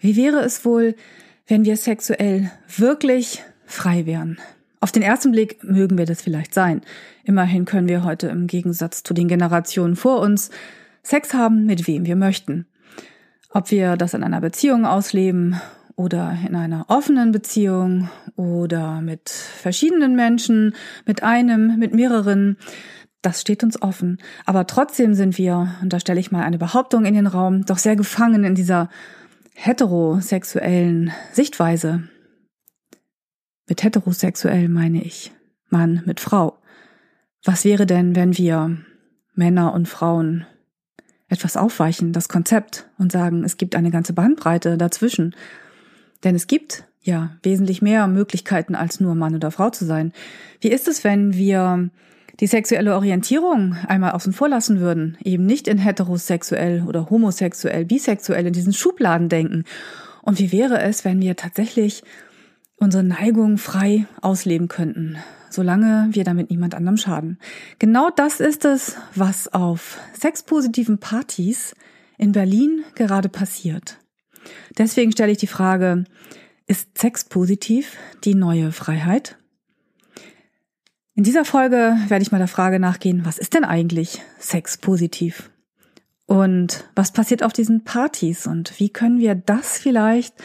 Wie wäre es wohl, wenn wir sexuell wirklich frei wären? Auf den ersten Blick mögen wir das vielleicht sein. Immerhin können wir heute im Gegensatz zu den Generationen vor uns Sex haben, mit wem wir möchten. Ob wir das in einer Beziehung ausleben oder in einer offenen Beziehung oder mit verschiedenen Menschen, mit einem, mit mehreren, das steht uns offen. Aber trotzdem sind wir, und da stelle ich mal eine Behauptung in den Raum, doch sehr gefangen in dieser heterosexuellen Sichtweise. Mit heterosexuell meine ich Mann mit Frau. Was wäre denn, wenn wir Männer und Frauen etwas aufweichen, das Konzept, und sagen, es gibt eine ganze Bandbreite dazwischen? Denn es gibt ja wesentlich mehr Möglichkeiten, als nur Mann oder Frau zu sein. Wie ist es, wenn wir die sexuelle Orientierung einmal außen vor lassen würden, eben nicht in heterosexuell oder homosexuell, bisexuell in diesen Schubladen denken. Und wie wäre es, wenn wir tatsächlich unsere Neigung frei ausleben könnten, solange wir damit niemand anderem schaden? Genau das ist es, was auf sexpositiven Partys in Berlin gerade passiert. Deswegen stelle ich die Frage, ist Sex positiv die neue Freiheit? In dieser Folge werde ich mal der Frage nachgehen, was ist denn eigentlich Sex positiv? Und was passiert auf diesen Partys? Und wie können wir das vielleicht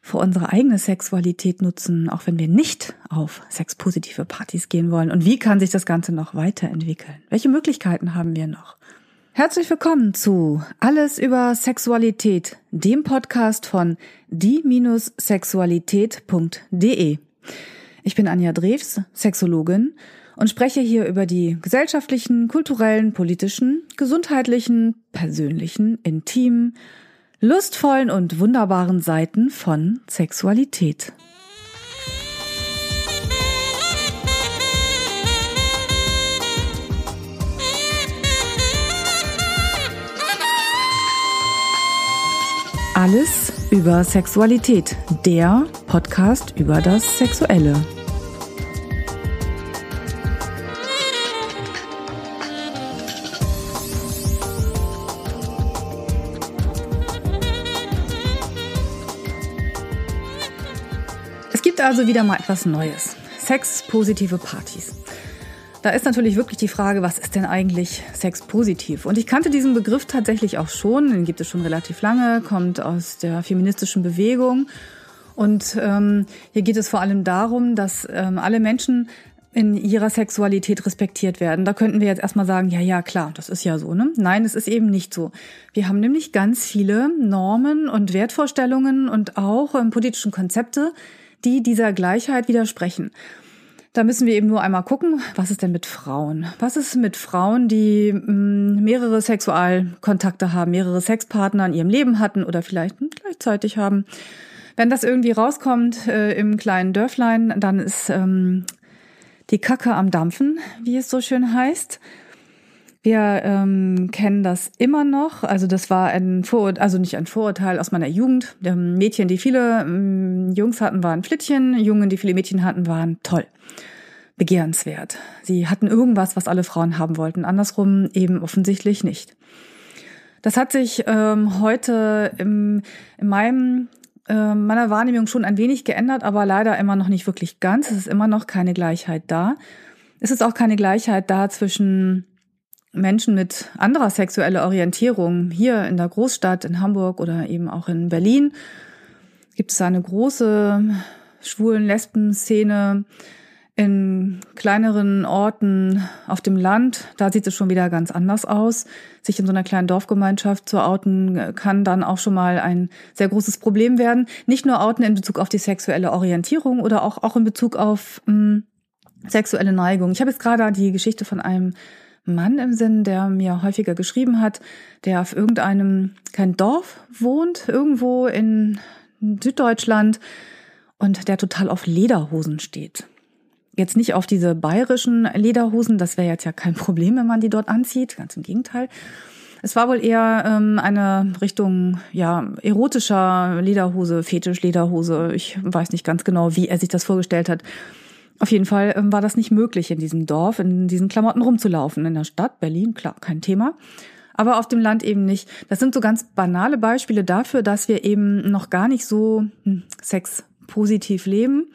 für unsere eigene Sexualität nutzen, auch wenn wir nicht auf sexpositive Partys gehen wollen? Und wie kann sich das Ganze noch weiterentwickeln? Welche Möglichkeiten haben wir noch? Herzlich willkommen zu Alles über Sexualität, dem Podcast von die-sexualität.de. Ich bin Anja Drews, Sexologin und spreche hier über die gesellschaftlichen, kulturellen, politischen, gesundheitlichen, persönlichen, intimen, lustvollen und wunderbaren Seiten von Sexualität. Alles über Sexualität, der Podcast über das Sexuelle. Also wieder mal etwas Neues. Sexpositive Partys. Da ist natürlich wirklich die Frage, was ist denn eigentlich Sex positiv? Und ich kannte diesen Begriff tatsächlich auch schon, den gibt es schon relativ lange, kommt aus der feministischen Bewegung. Und ähm, hier geht es vor allem darum, dass ähm, alle Menschen in ihrer Sexualität respektiert werden. Da könnten wir jetzt erstmal sagen, ja, ja, klar, das ist ja so, ne? Nein, es ist eben nicht so. Wir haben nämlich ganz viele Normen und Wertvorstellungen und auch ähm, politischen Konzepte, die dieser Gleichheit widersprechen. Da müssen wir eben nur einmal gucken, was ist denn mit Frauen? Was ist mit Frauen, die mm, mehrere Sexualkontakte haben, mehrere Sexpartner in ihrem Leben hatten oder vielleicht gleichzeitig haben? Wenn das irgendwie rauskommt äh, im kleinen Dörflein, dann ist ähm, die Kacke am Dampfen, wie es so schön heißt. Wir ähm, kennen das immer noch. Also das war ein Vorurteil, also nicht ein Vorurteil aus meiner Jugend. Mädchen, die viele ähm, Jungs hatten, waren Flittchen. Jungen, die viele Mädchen hatten, waren toll. Begehrenswert. Sie hatten irgendwas, was alle Frauen haben wollten. Andersrum eben offensichtlich nicht. Das hat sich ähm, heute im, in meinem äh, meiner Wahrnehmung schon ein wenig geändert, aber leider immer noch nicht wirklich ganz. Es ist immer noch keine Gleichheit da. Es ist auch keine Gleichheit da zwischen Menschen mit anderer sexueller Orientierung hier in der Großstadt, in Hamburg oder eben auch in Berlin, gibt es eine große schwulen Lesben-Szene in kleineren Orten auf dem Land, da sieht es schon wieder ganz anders aus. Sich in so einer kleinen Dorfgemeinschaft zu outen, kann dann auch schon mal ein sehr großes Problem werden. Nicht nur outen in Bezug auf die sexuelle Orientierung oder auch, auch in Bezug auf mh, hm, sexuelle Neigung. Ich habe jetzt gerade die Geschichte von einem Mann im Sinn, der mir häufiger geschrieben hat, der auf irgendeinem kein Dorf wohnt, irgendwo in Süddeutschland und der total auf Lederhosen steht. Jetzt nicht auf diese bayerischen Lederhosen, das wäre jetzt ja kein Problem, wenn man die dort anzieht, ganz im Gegenteil. Es war wohl eher ähm, eine Richtung ja erotischer Lederhose, Fetisch Lederhose. Ich weiß nicht ganz genau, wie er sich das vorgestellt hat. Auf jeden Fall ähm, war das nicht möglich, in diesem Dorf, in diesen Klamotten rumzulaufen. In der Stadt, Berlin, klar, kein Thema. aber auf dem Land eben nicht. Das sind so ganz banale Beispiele dafür, dass wir eben noch gar nicht so hm, sexpositiv leben,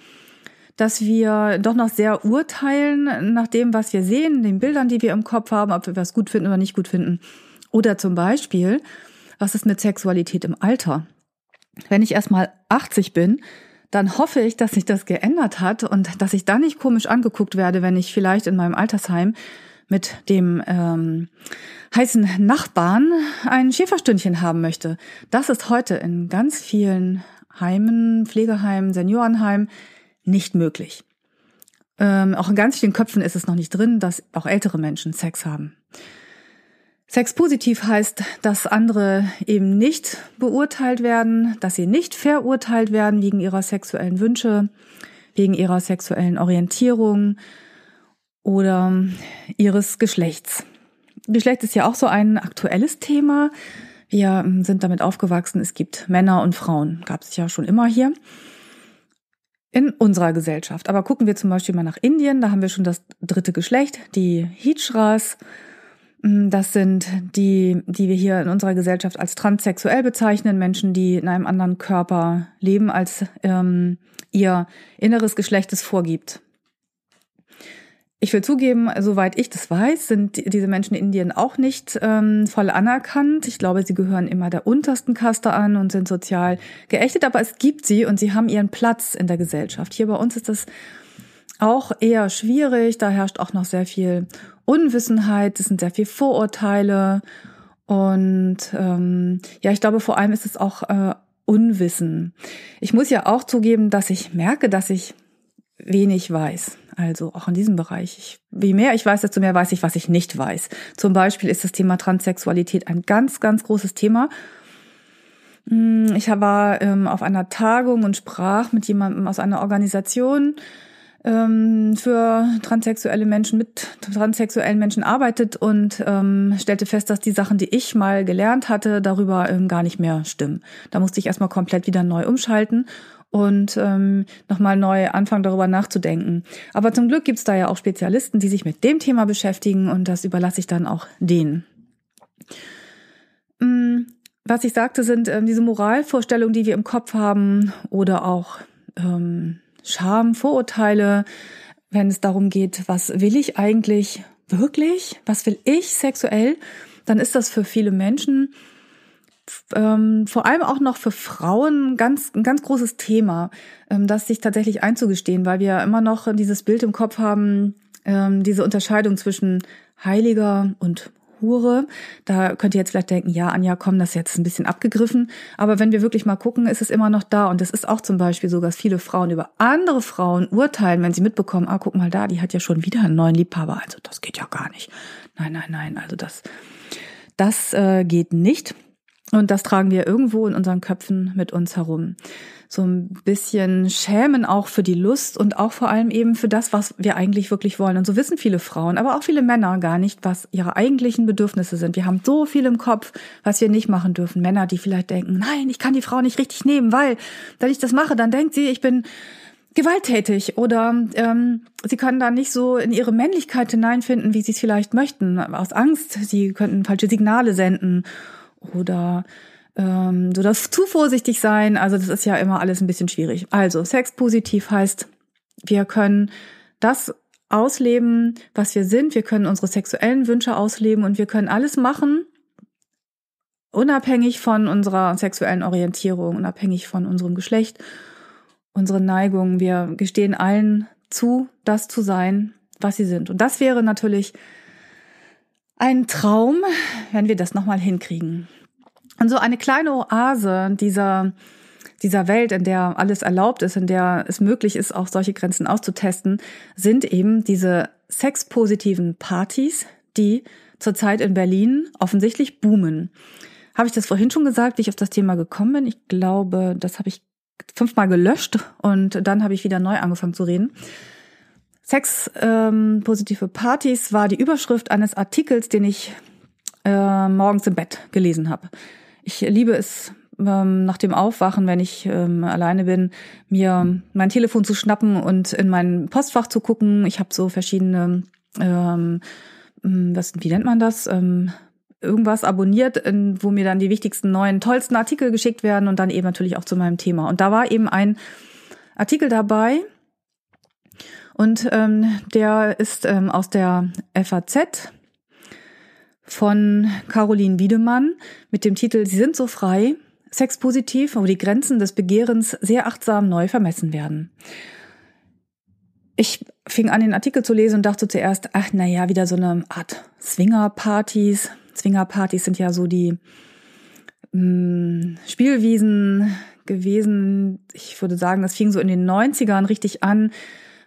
dass wir doch noch sehr urteilen nach dem, was wir sehen, den Bildern, die wir im Kopf haben, ob wir was gut finden oder nicht gut finden. Oder zum Beispiel, was ist mit Sexualität im Alter? Wenn ich erstmal 80 bin, dann hoffe ich, dass sich das geändert hat und dass ich da nicht komisch angeguckt werde, wenn ich vielleicht in meinem Altersheim mit dem ähm, heißen Nachbarn ein Schäferstündchen haben möchte. Das ist heute in ganz vielen Heimen, Pflegeheimen, Seniorenheimen nicht möglich. Ähm, auch in ganz vielen Köpfen ist es noch nicht drin, dass auch ältere Menschen Sex haben. Sex positiv heißt, dass andere eben nicht beurteilt werden, dass sie nicht verurteilt werden wegen ihrer sexuellen Wünsche, wegen ihrer sexuellen Orientierung oder ihres Geschlechts. Geschlecht ist ja auch so ein aktuelles Thema. Wir sind damit aufgewachsen, es gibt Männer und Frauen, gab es ja schon immer hier in unserer Gesellschaft. Aber gucken wir zum Beispiel mal nach Indien, da haben wir schon das dritte Geschlecht, die Hijras. Mm, das sind die, die wir hier in unserer Gesellschaft als transsexuell bezeichnen, Menschen, die in einem anderen Körper leben, als ähm, ihr inneres Geschlecht es vorgibt. Ich will zugeben, soweit ich das weiß, sind diese Menschen in Indien auch nicht ähm, voll anerkannt. Ich glaube, sie gehören immer der untersten Kaste an und sind sozial geächtet, aber es gibt sie und sie haben ihren Platz in der Gesellschaft. Hier bei uns ist das auch eher schwierig. Da herrscht auch noch sehr viel Unwissenheit, es sind sehr viel Vorurteile und ähm, ja, ich glaube vor allem ist es auch äh, Unwissen. Ich muss ja auch zugeben, dass ich merke, dass ich wenig weiß. Also auch in diesem Bereich. Ich, wie mehr ich weiß, desto mehr weiß ich, was ich nicht weiß. Zum Beispiel ist das Thema Transsexualität ein ganz, ganz großes Thema. Hm, ich war ähm, auf einer Tagung und sprach mit jemandem aus einer Organisation, ähm, für transsexuelle Menschen mit transsexuellen Menschen arbeitet und ähm, stellte fest, dass die Sachen, die ich mal gelernt hatte, darüber ähm, gar nicht mehr stimmen. Da musste ich erstmal komplett wieder neu umschalten und ähm, nochmal neu anfangen, darüber nachzudenken. Aber zum Glück gibt's da ja auch Spezialisten, die sich mit dem Thema beschäftigen und das überlasse ich dann auch denen. Mm, was ich sagte, sind ähm, diese Moralvorstellungen, die wir im Kopf haben oder auch ähm, Scham, Vorurteile, wenn es darum geht, was will ich eigentlich wirklich, was will ich sexuell, dann ist das für viele Menschen, ähm, vor allem auch noch für Frauen, ganz, ein ganz großes Thema, ähm, das sich tatsächlich einzugestehen, weil wir immer noch dieses Bild im Kopf haben, ähm, diese Unterscheidung zwischen Heiliger und Hure. Da könnt ihr jetzt vielleicht denken, ja, Anja, komm, das ist jetzt ein bisschen abgegriffen. Aber wenn wir wirklich mal gucken, ist es immer noch da. Und es ist auch zum Beispiel so, dass viele Frauen über andere Frauen urteilen, wenn sie mitbekommen, ah, guck mal da, die hat ja schon wieder einen neuen Liebhaber. Also das geht ja gar nicht. Nein, nein, nein. Also das, das äh, geht nicht. Und das tragen wir irgendwo in unseren Köpfen mit uns herum. So ein bisschen schämen auch für die Lust und auch vor allem eben für das, was wir eigentlich wirklich wollen. Und so wissen viele Frauen, aber auch viele Männer gar nicht, was ihre eigentlichen Bedürfnisse sind. Wir haben so viel im Kopf, was wir nicht machen dürfen. Männer, die vielleicht denken, nein, ich kann die Frau nicht richtig nehmen, weil wenn ich das mache, dann denkt sie, ich bin gewalttätig oder ähm, sie können da nicht so in ihre Männlichkeit hineinfinden, wie sie es vielleicht möchten, aus Angst. Sie könnten falsche Signale senden oder ähm, du darfst zu vorsichtig sein. Also das ist ja immer alles ein bisschen schwierig. Also Sex positiv heißt, wir können das ausleben, was wir sind. Wir können unsere sexuellen Wünsche ausleben und wir können alles machen, unabhängig von unserer sexuellen Orientierung, unabhängig von unserem Geschlecht, unseren Neigungen. Wir gestehen allen zu, das zu sein, was sie sind. Und das wäre natürlich ein Traum, wenn wir das nochmal hinkriegen. Und so eine kleine Oase dieser, dieser Welt, in der alles erlaubt ist, in der es möglich ist, auch solche Grenzen auszutesten, sind eben diese sexpositiven Partys, die zurzeit in Berlin offensichtlich boomen. Habe ich das vorhin schon gesagt, wie ich auf das Thema gekommen bin? Ich glaube, das habe ich fünfmal gelöscht und dann habe ich wieder neu angefangen zu reden. Sex ähm, positive Partys war die Überschrift eines Artikels, den ich äh, morgens im Bett gelesen habe. Ich liebe es ähm, nach dem Aufwachen, wenn ich ähm, alleine bin, mir mein Telefon zu schnappen und in mein Postfach zu gucken. Ich habe so verschiedene, ähm, was, wie nennt man das? Ähm, irgendwas abonniert, wo mir dann die wichtigsten neuen, tollsten Artikel geschickt werden und dann eben natürlich auch zu meinem Thema. Und da war eben ein Artikel dabei und ähm, der ist ähm, aus der FAZ von Caroline Wiedemann mit dem Titel Sie sind so frei, sexpositiv, wo die Grenzen des Begehrens sehr achtsam neu vermessen werden. Ich fing an, den Artikel zu lesen und dachte zuerst, ach, na ja, wieder so eine Art Swinger-Partys. Swinger-Partys sind ja so die mh, mm, Spielwiesen gewesen. Ich würde sagen, das fing so in den 90ern richtig an.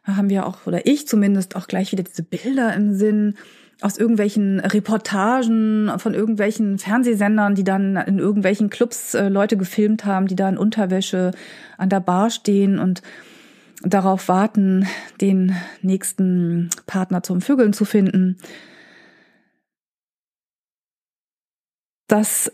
Haben wir auch, oder ich zumindest, auch gleich wieder diese Bilder im Sinn aus irgendwelchen Reportagen von irgendwelchen Fernsehsendern, die dann in irgendwelchen Clubs äh, Leute gefilmt haben, die da in Unterwäsche an der Bar stehen und darauf warten, den nächsten Partner zum Vögeln zu finden. Das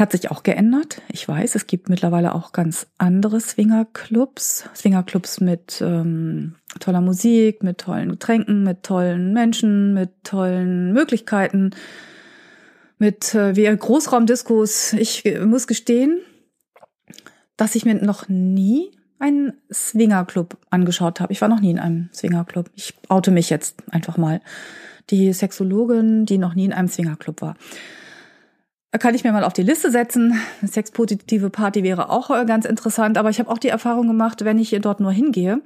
hat sich auch geändert. Ich weiß, es gibt mittlerweile auch ganz andere Swingerclubs. Swingerclubs mit ähm, toller Musik, mit tollen Getränken, mit tollen Menschen, mit tollen Möglichkeiten, mit äh, wie Großraumdiskos. Ich muss gestehen, dass ich mir noch nie einen Swingerclub angeschaut habe. Ich war noch nie in einem Swingerclub. Ich oute mich jetzt einfach mal. Die Sexologin, die noch nie in einem Swingerclub war kann ich mir mal auf die Liste setzen. Eine sexpositive Party wäre auch äh, ganz interessant, aber ich habe auch die Erfahrung gemacht, wenn ich dort nur hingehe,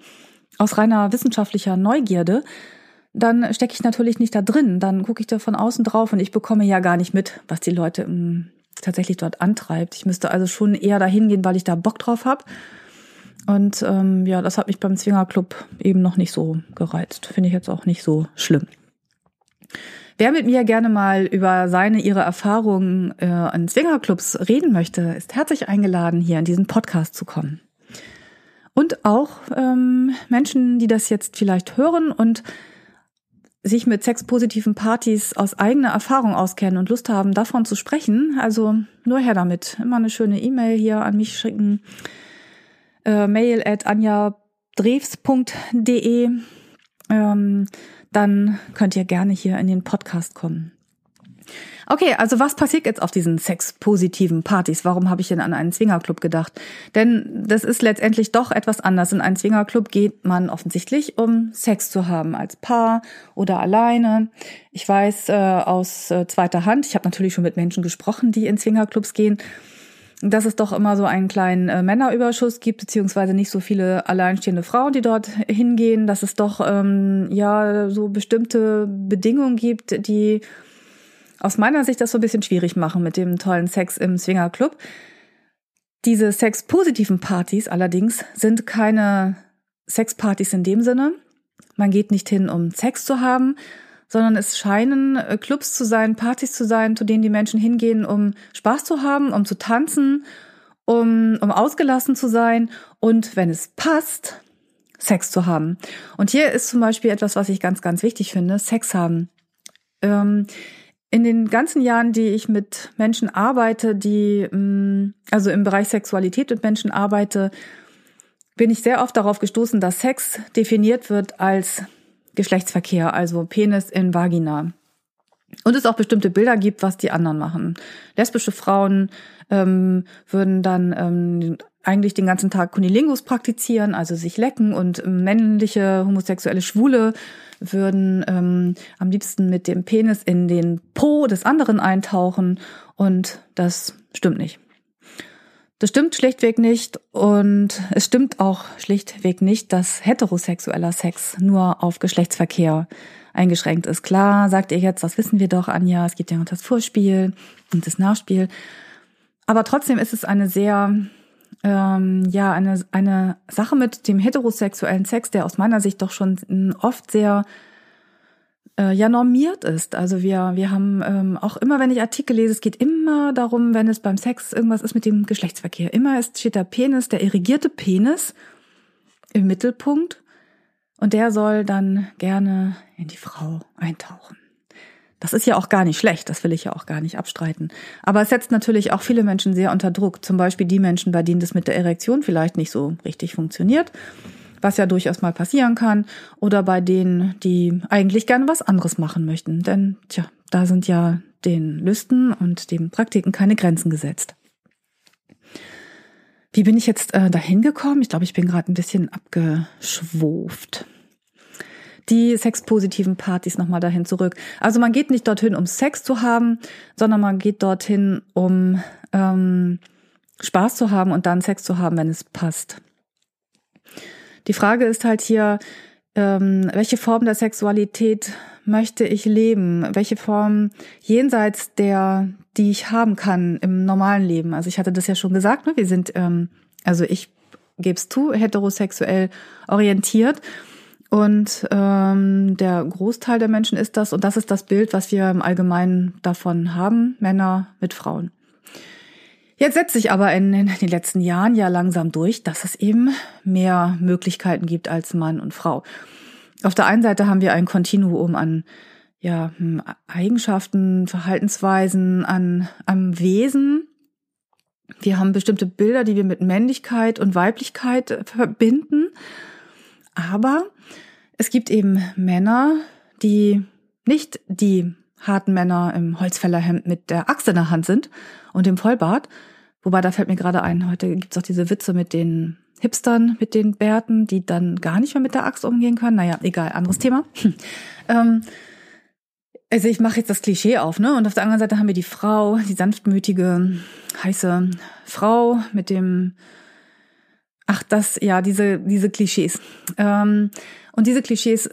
aus reiner wissenschaftlicher Neugierde, dann stecke ich natürlich nicht da drin. Dann gucke ich da von außen drauf und ich bekomme ja gar nicht mit, was die Leute m, tatsächlich dort antreibt. Ich müsste also schon eher dahin gehen, weil ich da Bock drauf habe. Und ähm, ja, das hat mich beim Zwingerclub eben noch nicht so gereizt. Finde ich jetzt auch nicht so schlimm. Wer mit mir gerne mal über seine, ihre Erfahrungen äh, an Swingerclubs reden möchte, ist herzlich eingeladen, hier in diesen Podcast zu kommen. Und auch ähm, Menschen, die das jetzt vielleicht hören und sich mit sexpositiven Partys aus eigener Erfahrung auskennen und Lust haben, davon zu sprechen. Also nur her damit. Immer eine schöne E-Mail hier an mich schicken. Äh, mail at anjadrews.de. Ähm, dann könnt ihr gerne hier in den Podcast kommen. Okay, also was passiert jetzt auf diesen sexpositiven Partys? Warum habe ich denn an einen Zwingerclub gedacht? Denn das ist letztendlich doch etwas anders. In einen Zwingerclub geht man offensichtlich, um Sex zu haben, als Paar oder alleine. Ich weiß äh, aus äh, zweiter Hand, ich habe natürlich schon mit Menschen gesprochen, die in Zwingerclubs gehen, dass es doch immer so einen kleinen äh, Männerüberschuss gibt, beziehungsweise nicht so viele alleinstehende Frauen, die dort hingehen, dass es doch ähm, ja so bestimmte Bedingungen gibt, die aus meiner Sicht das so ein bisschen schwierig machen mit dem tollen Sex im Swingerclub. Diese sexpositiven Partys allerdings sind keine Sexpartys in dem Sinne. Man geht nicht hin, um Sex zu haben, sondern es scheinen äh, Clubs zu sein, Partys zu sein, zu denen die Menschen hingehen, um Spaß zu haben, um zu tanzen, um, um ausgelassen zu sein und wenn es passt, Sex zu haben. Und hier ist zum Beispiel etwas, was ich ganz, ganz wichtig finde, Sex haben. Ähm, in den ganzen Jahren, die ich mit Menschen arbeite, die, mm, also im Bereich Sexualität mit Menschen arbeite, bin ich sehr oft darauf gestoßen, dass Sex definiert wird als Geschlechtsverkehr, also Penis in Vagina. Und es auch bestimmte Bilder gibt, was die anderen machen. Lesbische Frauen ähm, würden dann ähm, eigentlich den ganzen Tag Kunilingus praktizieren, also sich lecken und männliche homosexuelle Schwule würden ähm, am liebsten mit dem Penis in den Po des anderen eintauchen und das stimmt nicht. Das stimmt schlichtweg nicht und es stimmt auch schlichtweg nicht, dass heterosexueller Sex nur auf Geschlechtsverkehr eingeschränkt ist. Klar, sagt ihr jetzt, das wissen wir doch, Anja, es gibt ja noch das Vorspiel und das Nachspiel. Aber trotzdem ist es eine sehr, ähm, ja, eine, eine Sache mit dem heterosexuellen Sex, der aus meiner Sicht doch schon oft sehr äh, ja normiert ist. Also wir, wir haben ähm, auch immer, wenn ich Artikel lese, es geht immer darum, wenn es beim Sex irgendwas ist mit dem Geschlechtsverkehr. Immer ist, steht der Penis, der irrigierte Penis im Mittelpunkt und der soll dann gerne in die Frau eintauchen. Das ist ja auch gar nicht schlecht, das will ich ja auch gar nicht abstreiten. Aber es setzt natürlich auch viele Menschen sehr unter Druck. Zum Beispiel die Menschen, bei denen das mit der Erektion vielleicht nicht so richtig funktioniert was ja durchaus mal passieren kann, oder bei denen, die eigentlich gerne was anderes machen möchten. Denn, tja, da sind ja den Lüsten und den Praktiken keine Grenzen gesetzt. Wie bin ich jetzt äh, dahin gekommen? Ich glaube, ich bin gerade ein bisschen abgeschwuft. Die sexpositiven Partys nochmal dahin zurück. Also man geht nicht dorthin, um Sex zu haben, sondern man geht dorthin, um ähm, Spaß zu haben und dann Sex zu haben, wenn es passt. Die Frage ist halt hier, ähm, welche Form der Sexualität möchte ich leben? Welche Form jenseits der, die ich haben kann im normalen Leben? Also ich hatte das ja schon gesagt, ne? wir sind, ähm, also ich gebe es zu, heterosexuell orientiert. Und ähm, der Großteil der Menschen ist das, und das ist das Bild, was wir im Allgemeinen davon haben, Männer mit Frauen. Jetzt setzt sich aber in, in den letzten Jahren ja langsam durch, dass es eben mehr Möglichkeiten gibt als Mann und Frau. Auf der einen Seite haben wir ein Kontinuum an ja, hm, Eigenschaften, Verhaltensweisen, an, am Wesen. Wir haben bestimmte Bilder, die wir mit Männlichkeit und Weiblichkeit verbinden. Aber es gibt eben Männer, die nicht die harten Männer im Holzfällerhemd mit der Axt in der Hand sind und dem Vollbart. Wobei, da fällt mir gerade ein, heute gibt's auch diese Witze mit den Hipstern mit den Bärten, die dann gar nicht mehr mit der Axt umgehen können. Naja, egal, anderes Thema. ähm, also ich mache jetzt das Klischee auf, ne? Und auf der anderen Seite haben wir die Frau, die sanftmütige, heiße Frau mit dem, ach das, ja, diese diese Klischees. Ähm, und diese Klischees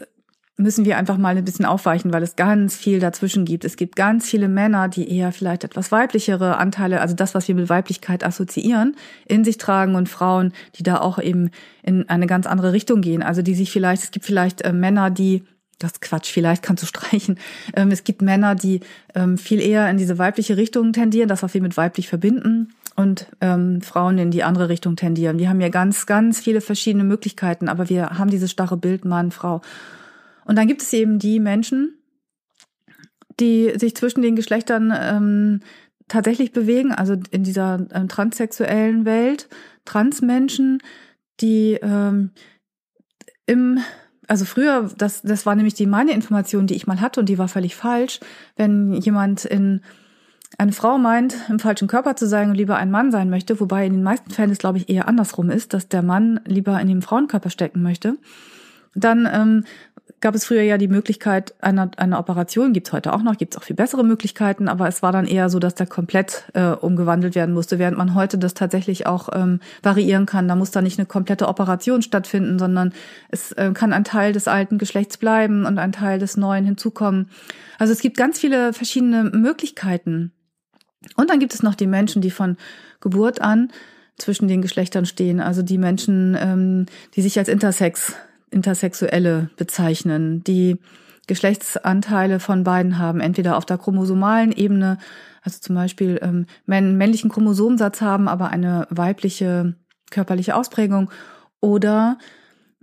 müssen wir einfach mal ein bisschen aufweichen, weil es ganz viel dazwischen gibt. Es gibt ganz viele Männer, die eher vielleicht etwas weiblichere Anteile, also das, was wir mit Weiblichkeit assoziieren, in sich tragen und Frauen, die da auch eben in eine ganz andere Richtung gehen. Also die sich vielleicht, es gibt vielleicht äh, Männer, die das Quatsch, vielleicht kannst du streichen. Ähm, es gibt Männer, die ähm, viel eher in diese weibliche Richtung tendieren, das, was wir mit weiblich verbinden, und ähm, Frauen in die andere Richtung tendieren. Wir haben ja ganz, ganz viele verschiedene Möglichkeiten, aber wir haben dieses starre Bild Mann, Frau. Und dann gibt es eben die Menschen, die sich zwischen den Geschlechtern ähm, tatsächlich bewegen, also in dieser ähm, transsexuellen Welt, Transmenschen, die ähm, im also früher, das, das war nämlich die meine Information, die ich mal hatte und die war völlig falsch. Wenn jemand in eine Frau meint, im falschen Körper zu sein und lieber ein Mann sein möchte, wobei in den meisten Fällen es, glaube ich, eher andersrum ist, dass der Mann lieber in dem Frauenkörper stecken möchte, dann ähm, gab es früher ja die Möglichkeit einer, einer Operation, gibt's heute auch noch, gibt's auch viel bessere Möglichkeiten, aber es war dann eher so, dass der komplett äh, umgewandelt werden musste, während man heute das tatsächlich auch ähm, variieren kann. Da muss da nicht eine komplette Operation stattfinden, sondern es äh, kann ein Teil des alten Geschlechts bleiben und ein Teil des neuen hinzukommen. Also es gibt ganz viele verschiedene Möglichkeiten. Und dann gibt es noch die Menschen, die von Geburt an zwischen den Geschlechtern stehen, also die Menschen, ähm, die sich als Intersex Intersexuelle bezeichnen, die Geschlechtsanteile von beiden haben, entweder auf der chromosomalen Ebene, also zum Beispiel ähm, männlichen Chromosomsatz haben, aber eine weibliche körperliche Ausprägung, oder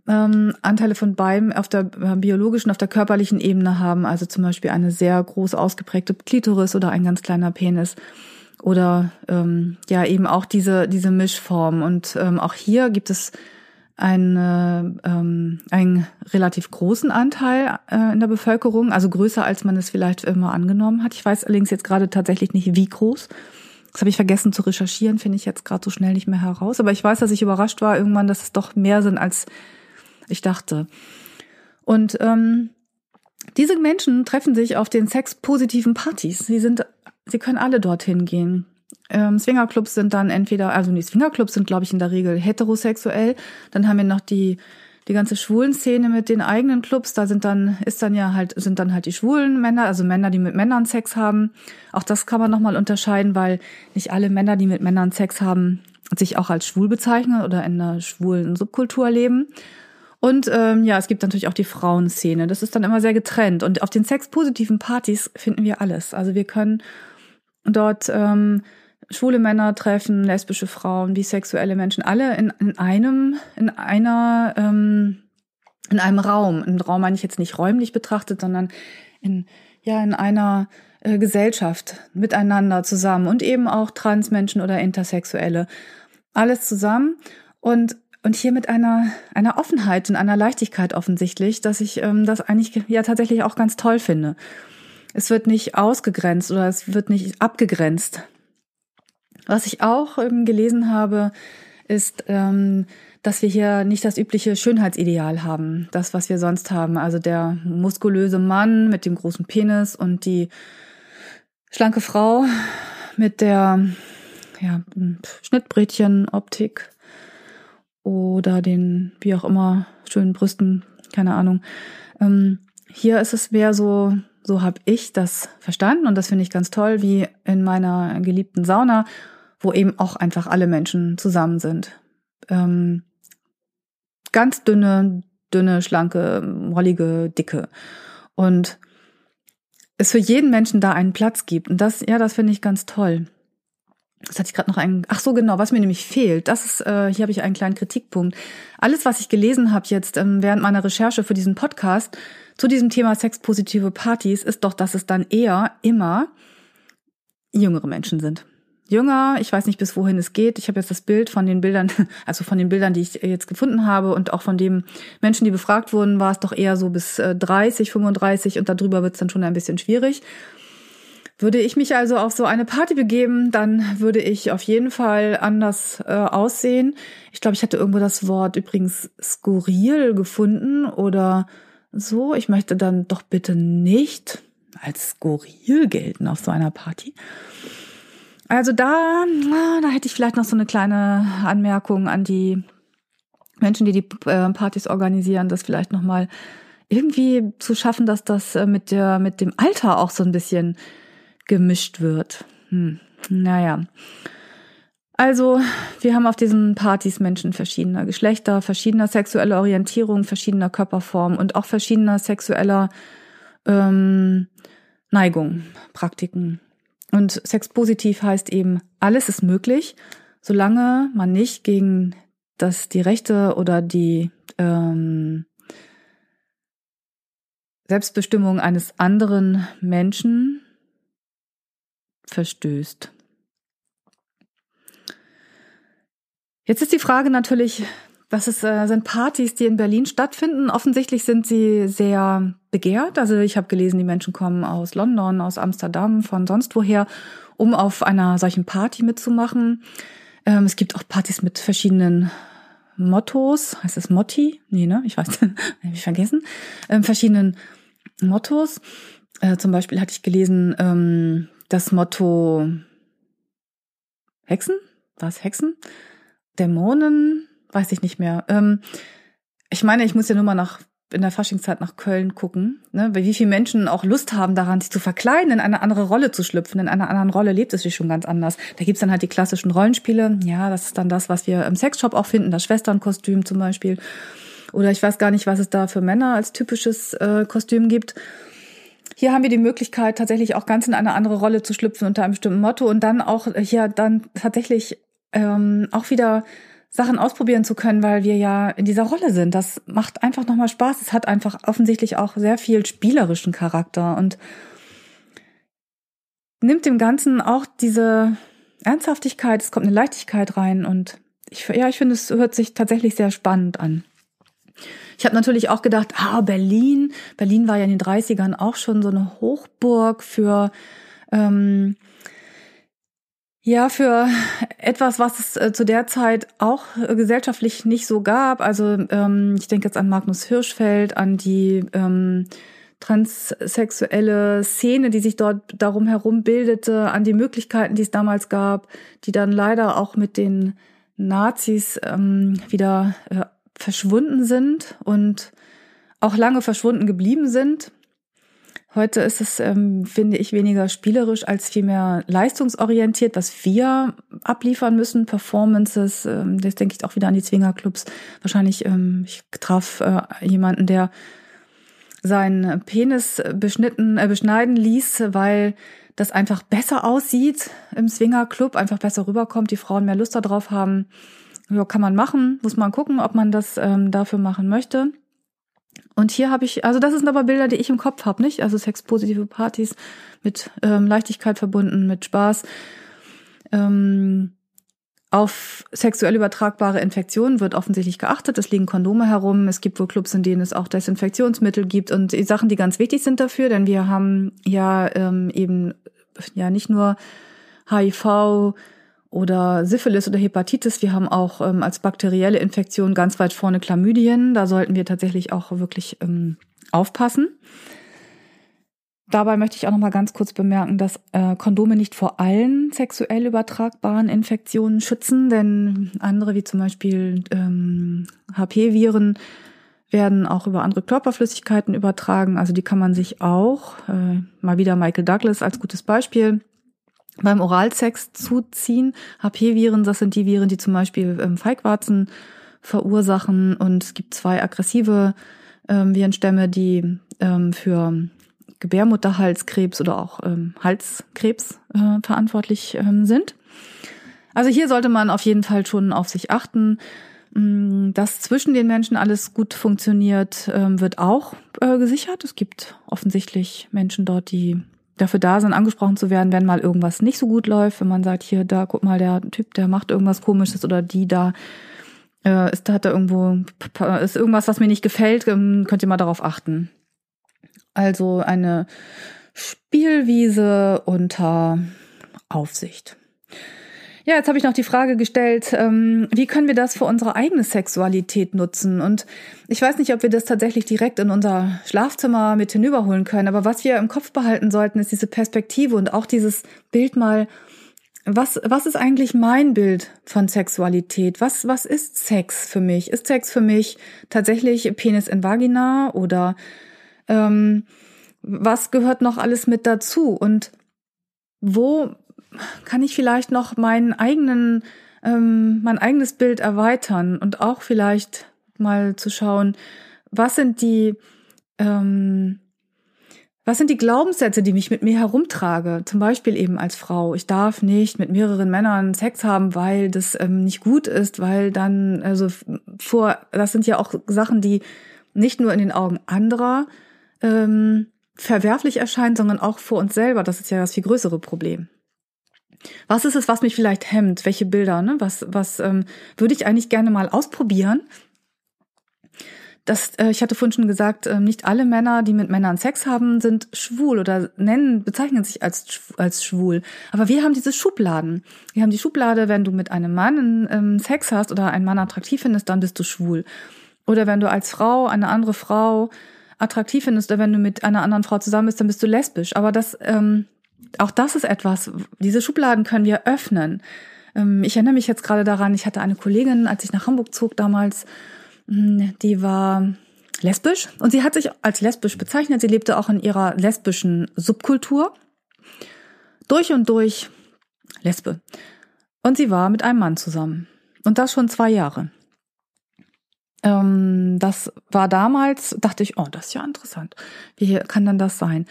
ähm, Anteile von beiden auf der äh, biologischen, auf der körperlichen Ebene haben, also zum Beispiel eine sehr groß ausgeprägte Klitoris oder ein ganz kleiner Penis. Oder ähm, ja eben auch diese diese Mischform. Und ähm, auch hier gibt es eine, ähm, einen relativ großen Anteil äh, in der Bevölkerung, also größer als man es vielleicht immer angenommen hat. Ich weiß allerdings jetzt gerade tatsächlich nicht, wie groß. Das habe ich vergessen zu recherchieren, finde ich jetzt gerade so schnell nicht mehr heraus. Aber ich weiß, dass ich überrascht war irgendwann, dass es doch mehr sind, als ich dachte. Und ähm, diese Menschen treffen sich auf den sexpositiven Partys. Sie sind, sie können alle dorthin gehen. Ähm, Swingerclubs sind dann entweder, also die Swingerclubs sind, glaube ich, in der Regel heterosexuell. Dann haben wir noch die die ganze schwulen Szene mit den eigenen Clubs, da sind dann ist dann ja halt sind dann halt die schwulen Männer, also Männer, die mit Männern Sex haben. Auch das kann man noch mal unterscheiden, weil nicht alle Männer, die mit Männern Sex haben, sich auch als schwul bezeichnen oder in einer schwulen Subkultur leben. Und ähm, ja, es gibt natürlich auch die Frauenszene. Das ist dann immer sehr getrennt. Und auf den sexpositiven Partys finden wir alles. Also wir können dort ähm, schwule Männer treffen, lesbische Frauen, bisexuelle Menschen, alle in, in einem, in einer, ähm, in einem Raum. Ein Raum meine ich jetzt nicht räumlich betrachtet, sondern in, ja, in einer äh, Gesellschaft miteinander zusammen und eben auch Transmenschen oder Intersexuelle. Alles zusammen und und hier mit einer, einer Offenheit und einer Leichtigkeit offensichtlich, dass ich ähm, das eigentlich ja tatsächlich auch ganz toll finde. es wird nicht ausgegrenzt oder es wird nicht abgegrenzt. Was ich auch ähm, gelesen habe, ist, ähm, dass wir hier nicht das übliche Schönheitsideal haben, das, was wir sonst haben. Also der muskulöse Mann mit dem großen Penis und die schlanke Frau mit der ja, Schnittbrettchen-Optik oder den, wie auch immer, schönen Brüsten, keine Ahnung. Ähm, hier ist es mehr so, so habe ich das verstanden und das finde ich ganz toll, wie in meiner geliebten Sauna, wo eben auch einfach alle Menschen zusammen sind. Ähm, ganz dünne, dünne, schlanke, rollige, dicke. Und es für jeden Menschen da einen Platz gibt. Und das, ja, das finde ich ganz toll. Das hatte ich gerade noch einen. Ach so, genau, was mir nämlich fehlt. Das ist, äh, hier habe ich einen kleinen Kritikpunkt. Alles, was ich gelesen habe jetzt ähm, während meiner Recherche für diesen Podcast zu diesem Thema sexpositive Partys, ist doch, dass es dann eher immer jüngere Menschen sind jünger. Ich weiß nicht, bis wohin es geht. Ich habe jetzt das Bild von den Bildern, also von den Bildern, die ich jetzt gefunden habe und auch von den Menschen, die befragt wurden, war es doch eher so bis 30, äh, 35 und darüber wird es dann schon ein bisschen schwierig. Würde ich mich also auf so eine Party begeben, dann würde ich auf jeden Fall anders äh, aussehen. Ich glaube, ich hatte irgendwo das Wort übrigens skurril gefunden oder so. Ich möchte dann doch bitte nicht als skurril gelten auf so einer Party. Also da, da hätte ich vielleicht noch so eine kleine Anmerkung an die Menschen, die die äh, Partys organisieren, das vielleicht noch mal irgendwie zu schaffen, dass das äh, mit der mit dem Alter auch so ein bisschen gemischt wird. Hm. Naja. Also, wir haben auf diesen Partys Menschen verschiedener Geschlechter, verschiedener sexueller Orientierung, verschiedener Körperform und auch verschiedener sexueller ähm, Neigung, Praktiken. Und sexpositiv heißt eben, alles ist möglich, solange man nicht gegen das die Rechte oder die ähm, Selbstbestimmung eines anderen Menschen verstößt. Jetzt ist die Frage natürlich, das ist, äh, sind Partys, die in Berlin stattfinden. Offensichtlich sind sie sehr begehrt. Also ich habe gelesen, die Menschen kommen aus London, aus Amsterdam, von sonst woher, um auf einer solchen Party mitzumachen. Ähm, es gibt auch Partys mit verschiedenen Mottos. Heißt es Motti? Nee, ne? Ich weiß, habe ich vergessen. Ähm, verschiedenen Mottos. Äh, zum Beispiel hatte ich gelesen, ähm, das Motto Hexen? Was Hexen? Dämonen? Weiß ich nicht mehr. Ähm, ich meine, ich muss ja nur mal nach in der Faschingszeit nach Köln gucken, ne, wie viele Menschen auch Lust haben daran, sich zu verkleiden, in eine andere Rolle zu schlüpfen. In einer anderen Rolle lebt es sich schon ganz anders. Da gibt's dann halt die klassischen Rollenspiele. Ja, das ist dann das, was wir im Sexshop auch finden, das Schwesternkostüm zum Beispiel. Oder ich weiß gar nicht, was es da für Männer als typisches äh, Kostüm gibt. Hier haben wir die Möglichkeit, tatsächlich auch ganz in eine andere Rolle zu schlüpfen unter einem bestimmten Motto und dann auch hier dann tatsächlich ähm, auch wieder Sachen ausprobieren zu können, weil wir ja in dieser Rolle sind. Das macht einfach nochmal Spaß. Es hat einfach offensichtlich auch sehr viel spielerischen Charakter und nimmt dem Ganzen auch diese Ernsthaftigkeit, es kommt eine Leichtigkeit rein und ich, ja, ich finde, es hört sich tatsächlich sehr spannend an. Ich habe natürlich auch gedacht, ah, Berlin, Berlin war ja in den 30ern auch schon so eine Hochburg für ähm, ja, für etwas, was es äh, zu der Zeit auch äh, gesellschaftlich nicht so gab. Also ähm, ich denke jetzt an Magnus Hirschfeld, an die ähm, transsexuelle Szene, die sich dort darum herum bildete, an die Möglichkeiten, die es damals gab, die dann leider auch mit den Nazis ähm, wieder äh, verschwunden sind und auch lange verschwunden geblieben sind. Heute ist es, ähm, finde ich, weniger spielerisch als vielmehr leistungsorientiert, was wir abliefern müssen. Performances, ähm, das denke ich auch wieder an die Zwingerclubs. Wahrscheinlich, ähm, ich traf äh, jemanden, der seinen Penis beschnitten, äh, beschneiden ließ, weil das einfach besser aussieht im Swingerclub, einfach besser rüberkommt, die Frauen mehr Lust darauf haben. Ja, kann man machen, muss man gucken, ob man das ähm, dafür machen möchte. Und hier habe ich, also das sind aber Bilder, die ich im Kopf habe, nicht? Also sexpositive Partys mit ähm, Leichtigkeit verbunden, mit Spaß. Ähm, auf sexuell übertragbare Infektionen wird offensichtlich geachtet. Es liegen Kondome herum. Es gibt wohl Clubs, in denen es auch Desinfektionsmittel gibt und die Sachen, die ganz wichtig sind dafür, denn wir haben ja ähm, eben ja nicht nur HIV oder Syphilis oder Hepatitis. Wir haben auch ähm, als bakterielle Infektion ganz weit vorne Chlamydien. Da sollten wir tatsächlich auch wirklich ähm, aufpassen. Dabei möchte ich auch noch mal ganz kurz bemerken, dass äh, Kondome nicht vor allen sexuell übertragbaren Infektionen schützen, denn andere wie zum Beispiel ähm, HP-Viren werden auch über andere Körperflüssigkeiten übertragen. Also die kann man sich auch, äh, mal wieder Michael Douglas als gutes Beispiel, beim Oralsex zuziehen. HP-Viren, das sind die Viren, die zum Beispiel ähm, Feigwarzen verursachen. Und es gibt zwei aggressive ähm, Virenstämme, die ähm, für Gebärmutterhalskrebs oder auch ähm, Halskrebs äh, verantwortlich ähm, sind. Also hier sollte man auf jeden Fall schon auf sich achten. Mm, dass zwischen den Menschen alles gut funktioniert, ähm, wird auch äh, gesichert. Es gibt offensichtlich Menschen dort, die dafür da sind, angesprochen zu werden, wenn mal irgendwas nicht so gut läuft. Wenn man sagt, hier, da, guck mal, der Typ, der macht irgendwas komisches oder die da äh, ist, hat da irgendwo, ist irgendwas, was mir nicht gefällt, ähm, könnt ihr mal darauf achten. Also eine Spielwiese unter Aufsicht. Ja, jetzt habe ich noch die Frage gestellt, ähm, wie können wir das für unsere eigene Sexualität nutzen? Und ich weiß nicht, ob wir das tatsächlich direkt in unser Schlafzimmer mit hinüberholen können, aber was wir im Kopf behalten sollten, ist diese Perspektive und auch dieses Bild mal, was, was ist eigentlich mein Bild von Sexualität? Was, was ist Sex für mich? Ist Sex für mich tatsächlich Penis in Vagina oder ähm, was gehört noch alles mit dazu? Und wo kann ich vielleicht noch meinen eigenen, ähm, mein eigenes Bild erweitern und auch vielleicht mal zu schauen, was sind die, ähm, was sind die Glaubenssätze, die mich mit mir herumtrage? Zum Beispiel eben als Frau. Ich darf nicht mit mehreren Männern Sex haben, weil das ähm, nicht gut ist, weil dann, also vor, das sind ja auch Sachen, die nicht nur in den Augen anderer ähm, verwerflich erscheinen, sondern auch vor uns selber. Das ist ja das viel größere Problem. Was ist es, was mich vielleicht hemmt? Welche Bilder? Ne? Was, was ähm, würde ich eigentlich gerne mal ausprobieren? Das, äh, ich hatte vorhin schon gesagt, äh, nicht alle Männer, die mit Männern Sex haben, sind schwul oder nennen, bezeichnen sich als, als schwul. Aber wir haben diese Schubladen. Wir haben die Schublade, wenn du mit einem Mann ähm, Sex hast oder einen Mann attraktiv findest, dann bist du schwul. Oder wenn du als Frau eine andere Frau attraktiv findest oder wenn du mit einer anderen Frau zusammen bist, dann bist du lesbisch. Aber das, ähm, auch das ist etwas, diese Schubladen können wir öffnen. Ähm, ich erinnere mich jetzt gerade daran, ich hatte eine Kollegin, als ich nach Hamburg zog damals, hm, die war lesbisch und sie hat sich als lesbisch bezeichnet. Sie lebte auch in ihrer lesbischen Subkultur. Durch und durch Lesbe. Und sie war mit einem Mann zusammen. Und das schon zwei Jahre. Ähm, das war damals, dachte ich, oh, das ist ja interessant. Wie kann dann das sein?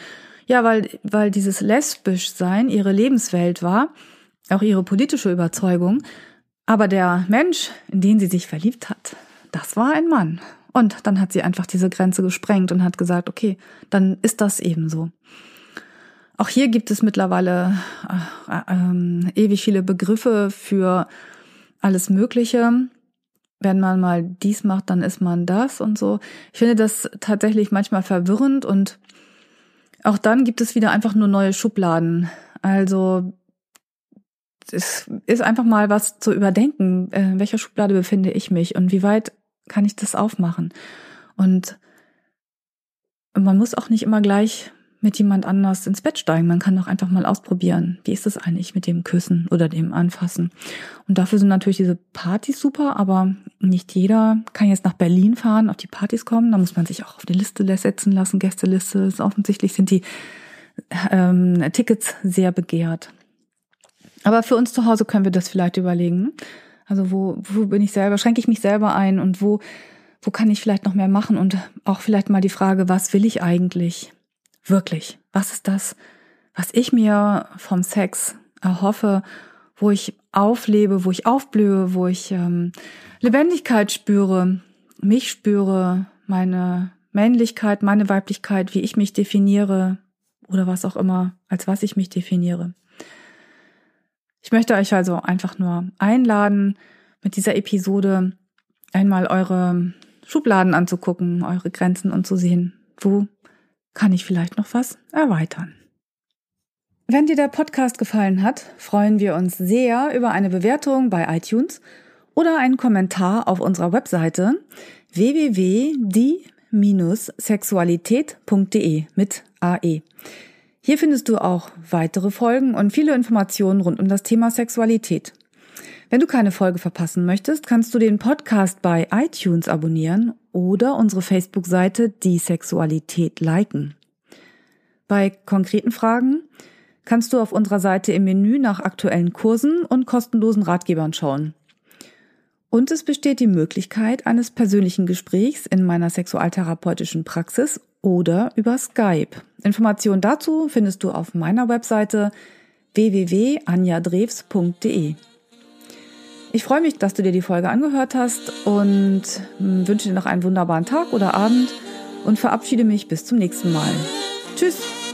Ja, weil, weil dieses lesbisch sein ihre Lebenswelt war, auch ihre politische Überzeugung. Aber der Mensch, in den sie sich verliebt hat, das war ein Mann. Und dann hat sie einfach diese Grenze gesprengt und hat gesagt, okay, dann ist das eben so. Auch hier gibt es mittlerweile äh, äh, ewig viele Begriffe für alles Mögliche wenn man mal dies macht, dann ist man das und so. Ich finde das tatsächlich manchmal verwirrend und auch dann gibt es wieder einfach nur neue Schubladen. Also es ist einfach mal was zu überdenken, äh, in welcher Schublade befinde ich mich und wie weit kann ich das aufmachen. Und man muss auch nicht immer gleich mit jemand anders ins Bett steigen. Man kann doch einfach mal ausprobieren. Wie ist es eigentlich mit dem Küssen oder dem Anfassen? Und dafür sind natürlich diese Partys super, aber nicht jeder kann jetzt nach Berlin fahren, auf die Partys kommen. Da muss man sich auch auf die Liste setzen lassen, Gästeliste. Offensichtlich sind die ähm, Tickets sehr begehrt. Aber für uns zu Hause können wir das vielleicht überlegen. Also wo, wo bin ich selber, schränke ich mich selber ein und wo, wo kann ich vielleicht noch mehr machen und auch vielleicht mal die Frage, was will ich eigentlich? Wirklich, was ist das, was ich mir vom Sex erhoffe, wo ich auflebe, wo ich aufblühe, wo ich ähm, Lebendigkeit spüre, mich spüre, meine Männlichkeit, meine Weiblichkeit, wie ich mich definiere oder was auch immer, als was ich mich definiere. Ich möchte euch also einfach nur einladen, mit dieser Episode einmal eure Schubladen anzugucken, eure Grenzen und zu sehen, wo kann ich vielleicht noch was erweitern. Wenn dir der Podcast gefallen hat, freuen wir uns sehr über eine Bewertung bei iTunes oder einen Kommentar auf unserer Webseite www.die-sexualität.de mit AE. Hier findest du auch weitere Folgen und viele Informationen rund um das Thema Sexualität. Wenn du keine Folge verpassen möchtest, kannst du den Podcast bei iTunes abonnieren oder unsere Facebook-Seite Die Sexualität liken. Bei konkreten Fragen kannst du auf unserer Seite im Menü nach aktuellen Kursen und kostenlosen Ratgebern schauen. Und es besteht die Möglichkeit eines persönlichen Gesprächs in meiner sexualtherapeutischen Praxis oder über Skype. Informationen dazu findest du auf meiner Webseite www.anjadrews.de. Ich freue mich, dass du dir die Folge angehört hast und wünsche dir noch einen wunderbaren Tag oder Abend und verabschiede mich bis zum nächsten Mal. Tschüss!